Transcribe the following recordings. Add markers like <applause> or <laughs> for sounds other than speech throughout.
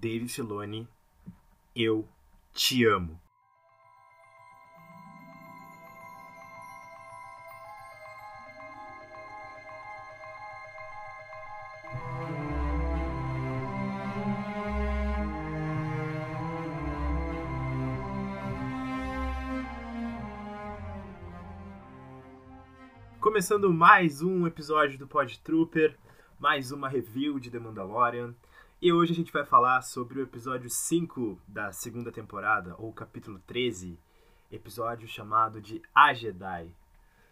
Dave Filoni, eu te amo. Começando mais um episódio do Pod Trooper, mais uma review de The Mandalorian. E hoje a gente vai falar sobre o episódio 5 da segunda temporada, ou capítulo 13, episódio chamado de A Jedi.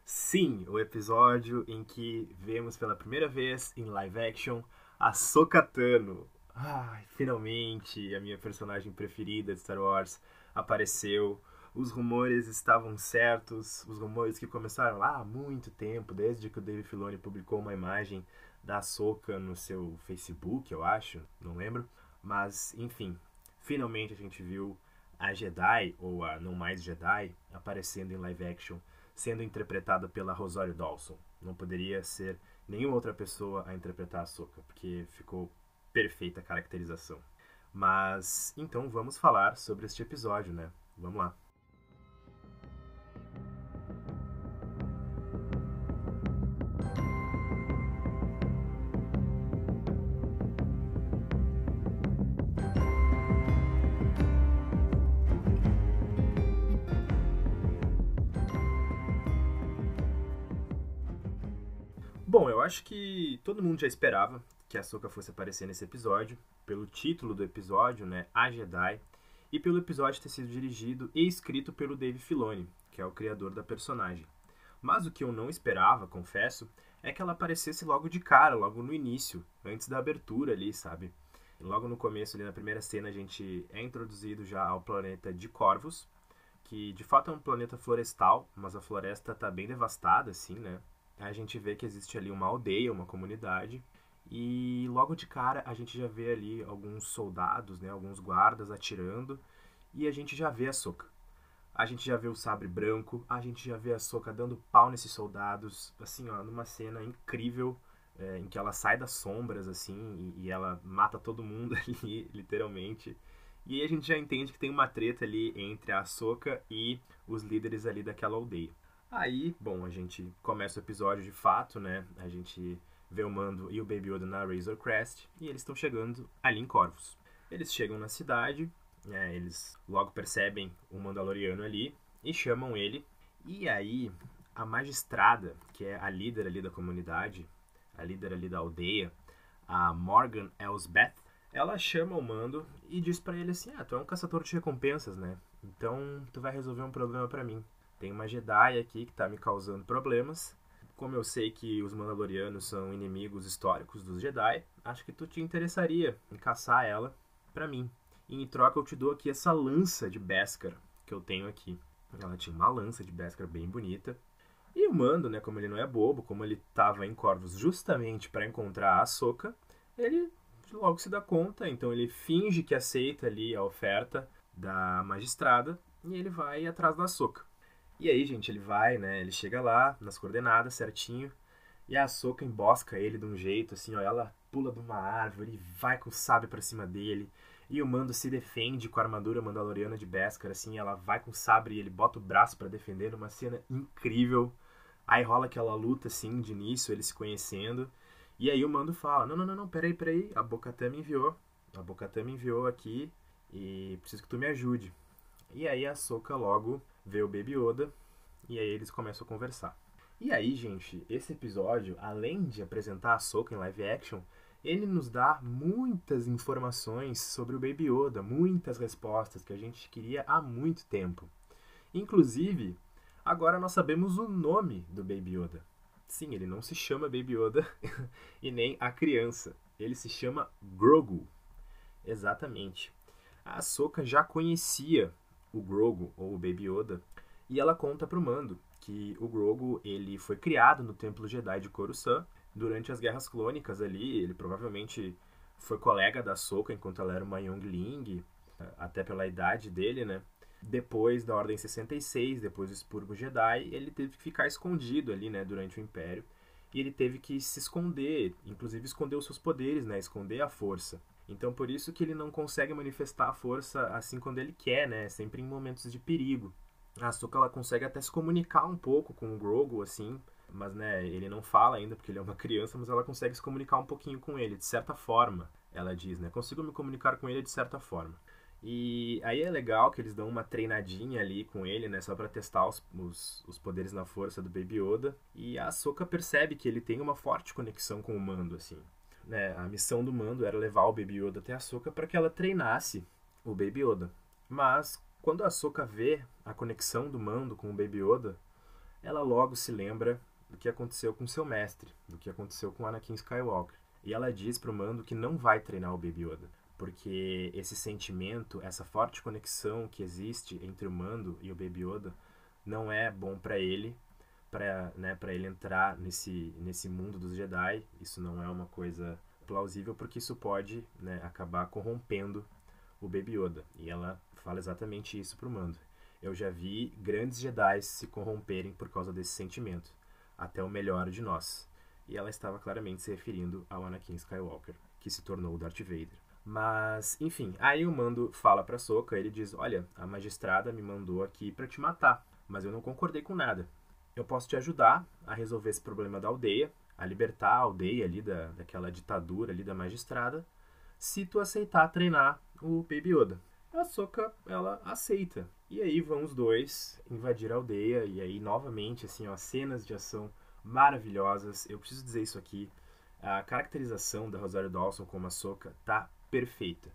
Sim, o episódio em que vemos pela primeira vez em live action a Sokatano. Ai, finalmente a minha personagem preferida de Star Wars apareceu os rumores estavam certos, os rumores que começaram lá há muito tempo, desde que o Dave Filoni publicou uma imagem da Soca no seu Facebook, eu acho, não lembro. Mas, enfim, finalmente a gente viu a Jedi, ou a não mais Jedi, aparecendo em live action, sendo interpretada pela Rosário Dawson. Não poderia ser nenhuma outra pessoa a interpretar a Soca, porque ficou perfeita a caracterização. Mas, então vamos falar sobre este episódio, né? Vamos lá. Bom, eu acho que todo mundo já esperava que a Soka fosse aparecer nesse episódio, pelo título do episódio, né, A Jedi, e pelo episódio ter sido dirigido e escrito pelo Dave Filoni, que é o criador da personagem. Mas o que eu não esperava, confesso, é que ela aparecesse logo de cara, logo no início, antes da abertura ali, sabe? Logo no começo, ali na primeira cena, a gente é introduzido já ao planeta de Corvus, que de fato é um planeta florestal, mas a floresta tá bem devastada, assim, né? A gente vê que existe ali uma aldeia, uma comunidade, e logo de cara a gente já vê ali alguns soldados, né, alguns guardas atirando, e a gente já vê a Soca. A gente já vê o sabre branco, a gente já vê a Soca dando pau nesses soldados, assim, ó, numa cena incrível, é, em que ela sai das sombras, assim, e, e ela mata todo mundo <laughs> ali, literalmente. E aí a gente já entende que tem uma treta ali entre a Soca e os líderes ali daquela aldeia. Aí, bom, a gente começa o episódio de fato, né? A gente vê o Mando e o Baby Yoda na Razor Crest e eles estão chegando ali em Corvus. Eles chegam na cidade, né, eles logo percebem o Mandaloriano ali e chamam ele. E aí, a magistrada, que é a líder ali da comunidade, a líder ali da aldeia, a Morgan Elsbeth, ela chama o Mando e diz para ele assim: "Ah, tu é um caçador de recompensas, né? Então tu vai resolver um problema para mim. Tem uma Jedi aqui que está me causando problemas. Como eu sei que os Mandalorianos são inimigos históricos dos Jedi, acho que tu te interessaria em caçar ela para mim. E em troca eu te dou aqui essa lança de Beskar que eu tenho aqui. Ela tinha uma lança de Beskar bem bonita. E o Mando, né, como ele não é bobo, como ele estava em Corvus justamente para encontrar a Soca, ele logo se dá conta, então ele finge que aceita ali a oferta da magistrada e ele vai atrás da Soca. E aí, gente, ele vai, né? Ele chega lá, nas coordenadas, certinho. E a Soca embosca ele de um jeito, assim, ó. Ela pula de uma árvore, vai com o sabre pra cima dele. E o Mando se defende com a armadura mandaloriana de Beskar, assim. Ela vai com o sabre e ele bota o braço para defender. Uma cena incrível. Aí rola aquela luta, assim, de início, eles se conhecendo. E aí o Mando fala, não, não, não, não, peraí, peraí. A Bocatã me enviou. A Bocatã me enviou aqui e preciso que tu me ajude. E aí a Soca logo vê o Baby Yoda e aí eles começam a conversar. E aí, gente, esse episódio, além de apresentar a Soka em live action, ele nos dá muitas informações sobre o Baby Yoda, muitas respostas que a gente queria há muito tempo. Inclusive, agora nós sabemos o nome do Baby Yoda. Sim, ele não se chama Baby Yoda <laughs> e nem a criança. Ele se chama Grogu. Exatamente. A Soka já conhecia o Grogu, ou o Baby Yoda, e ela conta pro Mando que o Grogu ele foi criado no Templo Jedi de Coruscant durante as Guerras Clônicas ali, ele provavelmente foi colega da Soka enquanto ela era uma Youngling, até pela idade dele, né? Depois da Ordem 66, depois do Expurgo Jedi, ele teve que ficar escondido ali, né, durante o Império. E ele teve que se esconder, inclusive esconder os seus poderes, né, esconder a força. Então por isso que ele não consegue manifestar a força assim quando ele quer, né? Sempre em momentos de perigo. A Ahsoka ela consegue até se comunicar um pouco com o Grogu assim, mas né, ele não fala ainda porque ele é uma <laughs> criança, mas ela consegue se comunicar um pouquinho com ele de certa forma. Ela diz, né? Consigo me comunicar com ele de certa forma. E aí é legal que eles dão uma treinadinha ali com ele, né? Só pra testar os, os, os poderes na força do Baby Yoda. E a Ahsoka percebe que ele tem uma forte conexão com o Mando, assim né, a missão do Mando era levar o Baby Yoda até a Soka para que ela treinasse o Baby Yoda. Mas quando a Soka vê a conexão do Mando com o Baby Yoda, ela logo se lembra do que aconteceu com seu mestre, do que aconteceu com Anakin Skywalker. E ela diz para o Mando que não vai treinar o Baby Yoda, porque esse sentimento, essa forte conexão que existe entre o Mando e o Baby Yoda não é bom para ele para né, ele entrar nesse, nesse mundo dos Jedi. Isso não é uma coisa plausível porque isso pode né, acabar corrompendo o Baby Yoda. E ela fala exatamente isso pro Mando. Eu já vi grandes Jedi se corromperem por causa desse sentimento, até o melhor de nós. E ela estava claramente se referindo ao Anakin Skywalker, que se tornou o Darth Vader. Mas, enfim, aí o Mando fala pra Soka, ele diz: "Olha, a magistrada me mandou aqui para te matar, mas eu não concordei com nada eu posso te ajudar a resolver esse problema da aldeia, a libertar a aldeia ali da, daquela ditadura ali da magistrada, se tu aceitar treinar o Baby Yoda. A Soka, ela aceita. E aí vão os dois invadir a aldeia, e aí novamente, assim, ó, cenas de ação maravilhosas. Eu preciso dizer isso aqui. A caracterização da Rosário Dawson como a Soka tá perfeita.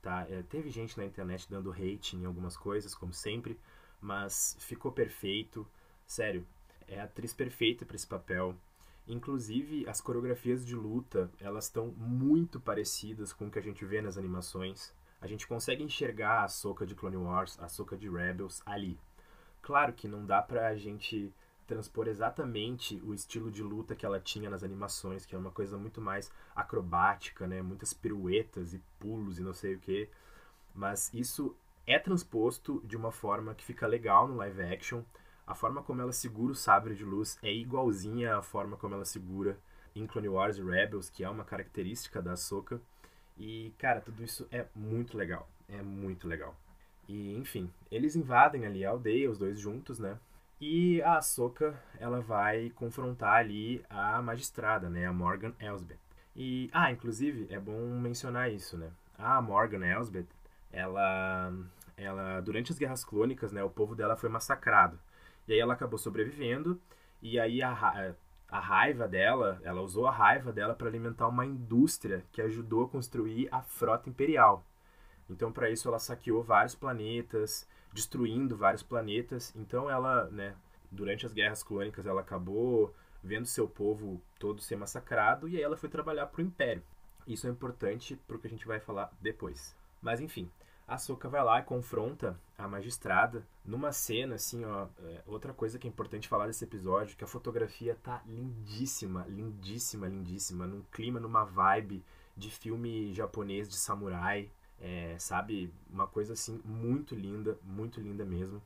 Tá? É, teve gente na internet dando hate em algumas coisas, como sempre, mas ficou perfeito. Sério, é a atriz perfeita para esse papel. Inclusive, as coreografias de luta, elas estão muito parecidas com o que a gente vê nas animações. A gente consegue enxergar a Soca de Clone Wars, a Soca de Rebels ali. Claro que não dá pra gente transpor exatamente o estilo de luta que ela tinha nas animações, que é uma coisa muito mais acrobática, né? Muitas piruetas e pulos e não sei o que. Mas isso é transposto de uma forma que fica legal no live action a forma como ela segura o sabre de luz é igualzinha à forma como ela segura em Clone Wars Rebels, que é uma característica da Ahsoka. E, cara, tudo isso é muito legal. É muito legal. E, enfim, eles invadem ali a aldeia, os dois juntos, né? E a Ahsoka, ela vai confrontar ali a magistrada, né? A Morgan Elsbeth. E, ah, inclusive, é bom mencionar isso, né? A Morgan Elsbeth, ela, ela, durante as Guerras Clônicas, né? O povo dela foi massacrado. E aí ela acabou sobrevivendo. E aí a, a raiva dela, ela usou a raiva dela para alimentar uma indústria que ajudou a construir a frota imperial. Então, para isso, ela saqueou vários planetas, destruindo vários planetas. Então, ela, né, durante as guerras clônicas, ela acabou vendo seu povo todo ser massacrado e aí ela foi trabalhar para o Império. Isso é importante para o que a gente vai falar depois. Mas, enfim, a Soka vai lá e confronta a magistrada numa cena, assim, ó. É, outra coisa que é importante falar desse episódio, que a fotografia tá lindíssima, lindíssima, lindíssima, num clima, numa vibe de filme japonês de samurai, é, sabe? Uma coisa assim muito linda, muito linda mesmo.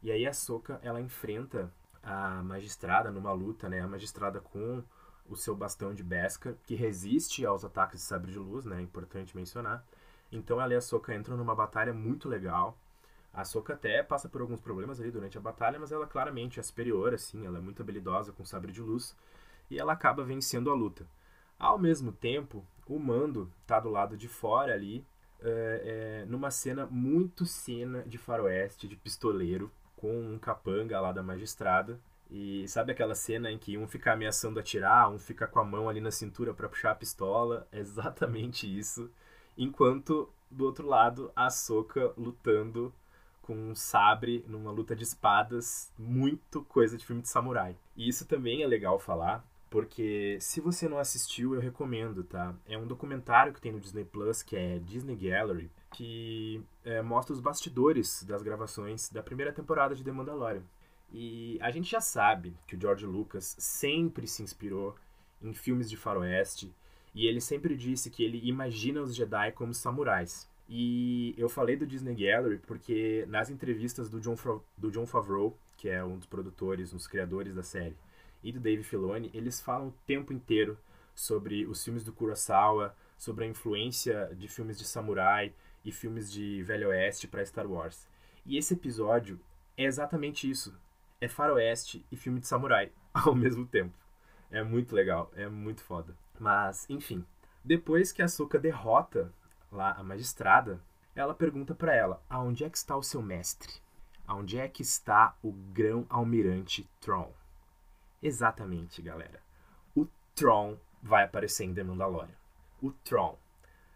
E aí a Soka, ela enfrenta a magistrada numa luta, né? A magistrada com o seu bastão de Beskar, que resiste aos ataques de sabre de luz, né? Importante mencionar. Então ela e a Soka entram numa batalha muito legal. A Soka até passa por alguns problemas ali durante a batalha, mas ela claramente é superior, assim, ela é muito habilidosa com sabre de luz e ela acaba vencendo a luta. Ao mesmo tempo, o Mando tá do lado de fora ali, é, é, numa cena muito cena de faroeste, de pistoleiro, com um capanga lá da magistrada. E sabe aquela cena em que um fica ameaçando atirar, um fica com a mão ali na cintura para puxar a pistola? É exatamente isso enquanto do outro lado a Soka lutando com um sabre numa luta de espadas, muito coisa de filme de samurai. E isso também é legal falar, porque se você não assistiu, eu recomendo, tá? É um documentário que tem no Disney Plus, que é Disney Gallery, que é, mostra os bastidores das gravações da primeira temporada de The Mandalorian. E a gente já sabe que o George Lucas sempre se inspirou em filmes de faroeste, e ele sempre disse que ele imagina os Jedi como samurais. E eu falei do Disney Gallery porque nas entrevistas do John, do John Favreau, que é um dos produtores, um dos criadores da série, e do Dave Filoni, eles falam o tempo inteiro sobre os filmes do Kurosawa, sobre a influência de filmes de samurai e filmes de Velho Oeste para Star Wars. E esse episódio é exatamente isso. É faroeste e filme de samurai <laughs> ao mesmo tempo. É muito legal, é muito foda. Mas, enfim, depois que a Soka derrota lá a magistrada, ela pergunta para ela: "Aonde é que está o seu mestre? Aonde é que está o grão-almirante Tron?" Exatamente, galera. O Tron vai aparecer em The Mandalorian. O Tron.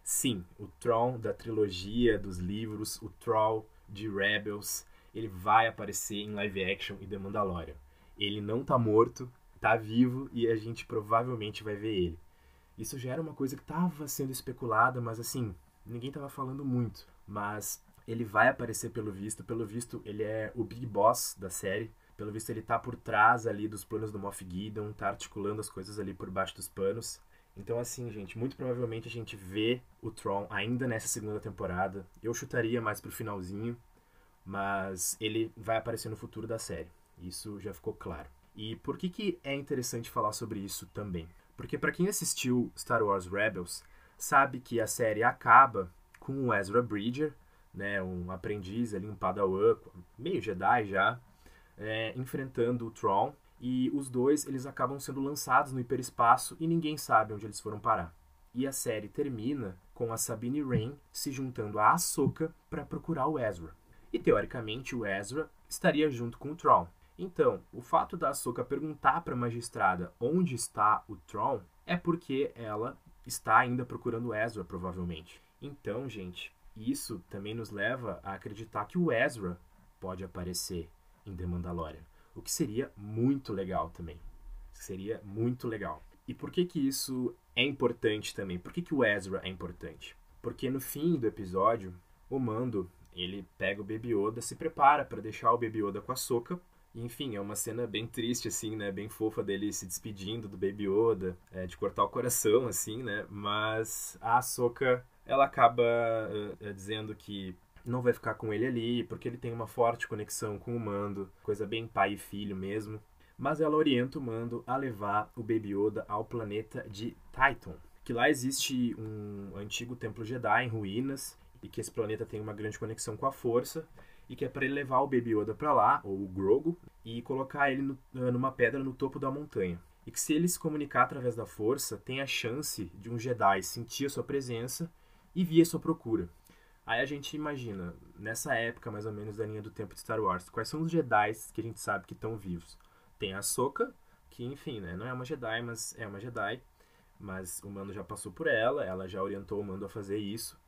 Sim, o Tron da trilogia dos livros, o Tron de Rebels, ele vai aparecer em live action em The Mandalorian. Ele não tá morto, tá vivo e a gente provavelmente vai ver ele. Isso já era uma coisa que estava sendo especulada, mas assim, ninguém estava falando muito. Mas ele vai aparecer pelo visto, pelo visto ele é o Big Boss da série. Pelo visto ele tá por trás ali dos planos do Moff Gideon, tá articulando as coisas ali por baixo dos panos. Então assim, gente, muito provavelmente a gente vê o Tron ainda nessa segunda temporada. Eu chutaria mais pro finalzinho, mas ele vai aparecer no futuro da série. Isso já ficou claro. E por que, que é interessante falar sobre isso também? Porque para quem assistiu Star Wars Rebels, sabe que a série acaba com o Ezra Bridger, né, um aprendiz ali, um padawan, meio Jedi já, é, enfrentando o Tron, e os dois eles acabam sendo lançados no hiperespaço e ninguém sabe onde eles foram parar. E a série termina com a Sabine Wren se juntando a Ahsoka para procurar o Ezra. E teoricamente o Ezra estaria junto com o Tron. Então, o fato da Ahsoka perguntar para a magistrada onde está o Tron é porque ela está ainda procurando Ezra, provavelmente. Então, gente, isso também nos leva a acreditar que o Ezra pode aparecer em The Mandalorian, o que seria muito legal também. Seria muito legal. E por que que isso é importante também? Por que que o Ezra é importante? Porque no fim do episódio, o Mando, ele pega o Baby Yoda, se prepara para deixar o Baby Yoda com a Soca enfim, é uma cena bem triste, assim, né? Bem fofa dele se despedindo do Baby Yoda, é, de cortar o coração, assim, né? Mas a Ahsoka, ela acaba uh, dizendo que não vai ficar com ele ali, porque ele tem uma forte conexão com o Mando, coisa bem pai e filho mesmo. Mas ela orienta o Mando a levar o Baby Yoda ao planeta de Titan, que lá existe um antigo templo Jedi em ruínas e que esse planeta tem uma grande conexão com a Força e que é para ele levar o Baby Yoda para lá, ou o Grogu, e colocar ele no, eh, numa pedra no topo da montanha. E que se ele se comunicar através da força, tem a chance de um Jedi sentir a sua presença e vir à sua procura. Aí a gente imagina, nessa época mais ou menos da linha do tempo de Star Wars, quais são os Jedi que a gente sabe que estão vivos? Tem a Soka, que enfim, né, não é uma Jedi, mas é uma Jedi, mas o Mando já passou por ela, ela já orientou o Mando a fazer isso.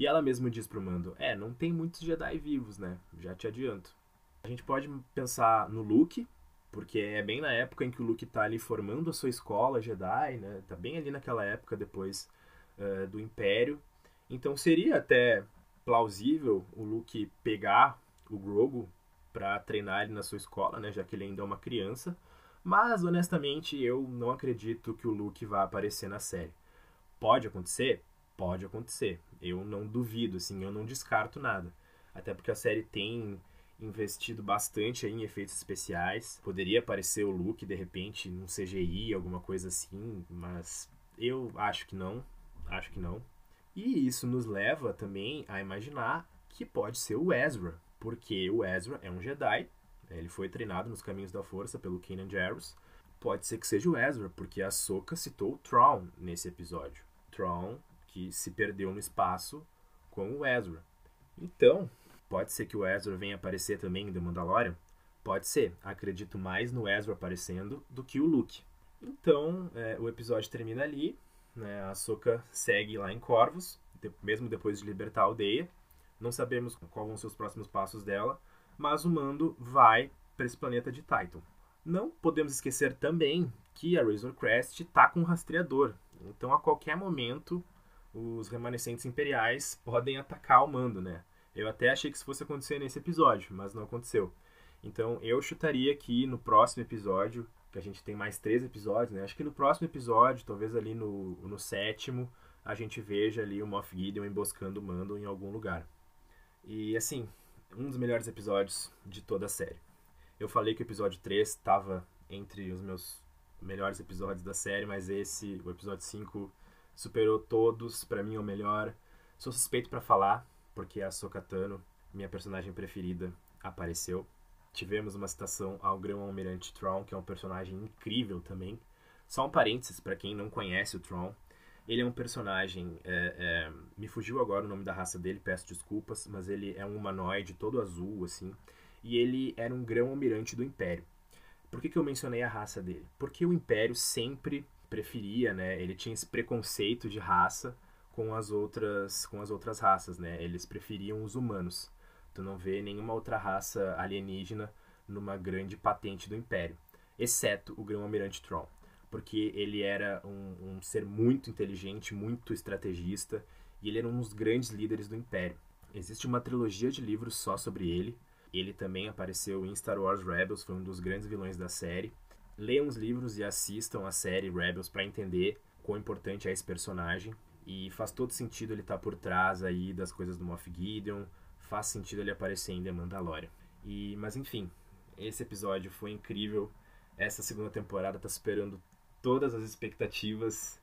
E ela mesma diz pro Mando: É, não tem muitos Jedi vivos, né? Já te adianto. A gente pode pensar no Luke, porque é bem na época em que o Luke tá ali formando a sua escola Jedi, né? Tá bem ali naquela época depois uh, do Império. Então seria até plausível o Luke pegar o Grogu para treinar ele na sua escola, né? Já que ele ainda é uma criança. Mas honestamente eu não acredito que o Luke vá aparecer na série. Pode acontecer? Pode acontecer. Eu não duvido, assim, eu não descarto nada. Até porque a série tem investido bastante em efeitos especiais. Poderia aparecer o Luke de repente num CGI, alguma coisa assim, mas eu acho que não. Acho que não. E isso nos leva também a imaginar que pode ser o Ezra, porque o Ezra é um Jedi, né, ele foi treinado nos caminhos da força pelo Kanan Jarrus. Pode ser que seja o Ezra, porque a Soka citou o Tron nesse episódio. Tron que se perdeu no espaço com o Ezra. Então, pode ser que o Ezra venha aparecer também em The Mandalorian? Pode ser. Acredito mais no Ezra aparecendo do que o Luke. Então, é, o episódio termina ali. Né? A Soka segue lá em Corvus, de, mesmo depois de libertar a aldeia. Não sabemos quais vão ser os próximos passos dela, mas o Mando vai para esse planeta de Titan. Não podemos esquecer também que a Razor Crest está com um rastreador. Então, a qualquer momento, os remanescentes imperiais podem atacar o mando, né? Eu até achei que isso fosse acontecer nesse episódio, mas não aconteceu. Então eu chutaria que no próximo episódio, que a gente tem mais três episódios, né? Acho que no próximo episódio, talvez ali no, no sétimo, a gente veja ali o Moff Gideon emboscando o Mando em algum lugar. E assim, um dos melhores episódios de toda a série. Eu falei que o episódio 3 estava entre os meus melhores episódios da série, mas esse, o episódio 5, superou todos, para mim é o melhor. Sou suspeito para falar, porque a Sokatano, minha personagem preferida, apareceu. Tivemos uma citação ao Grão-Almirante Tron, que é um personagem incrível também. Só um parênteses para quem não conhece o Tron. Ele é um personagem. É, é, me fugiu agora o nome da raça dele, peço desculpas, mas ele é um humanoide todo azul, assim. E ele era um grão-almirante do Império. Por que, que eu mencionei a raça dele? Porque o Império sempre preferia, né? Ele tinha esse preconceito de raça com as outras com as outras raças, né? Eles preferiam os humanos. Tu não vê nenhuma outra raça alienígena numa grande patente do Império, exceto o Grão-Almirante Tron, porque ele era um, um ser muito inteligente, muito estrategista e ele era um dos grandes líderes do Império. Existe uma trilogia de livros só sobre ele. Ele também apareceu em Star Wars Rebels, foi um dos grandes vilões da série. Leiam os livros e assistam a série Rebels para entender quão importante é esse personagem. E faz todo sentido ele estar tá por trás aí das coisas do Moff Gideon, faz sentido ele aparecer em The Mandalorian. E, mas enfim, esse episódio foi incrível. Essa segunda temporada tá superando todas as expectativas.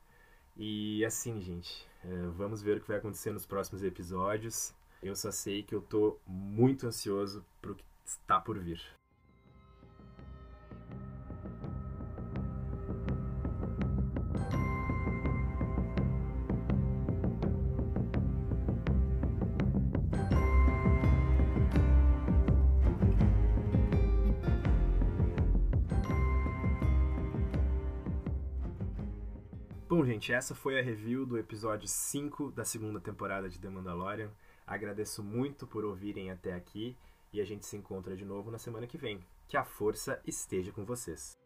E assim, gente, é, vamos ver o que vai acontecer nos próximos episódios. Eu só sei que eu tô muito ansioso pro que está por vir. Bom, gente, essa foi a review do episódio 5 da segunda temporada de The Mandalorian. Agradeço muito por ouvirem até aqui e a gente se encontra de novo na semana que vem. Que a força esteja com vocês.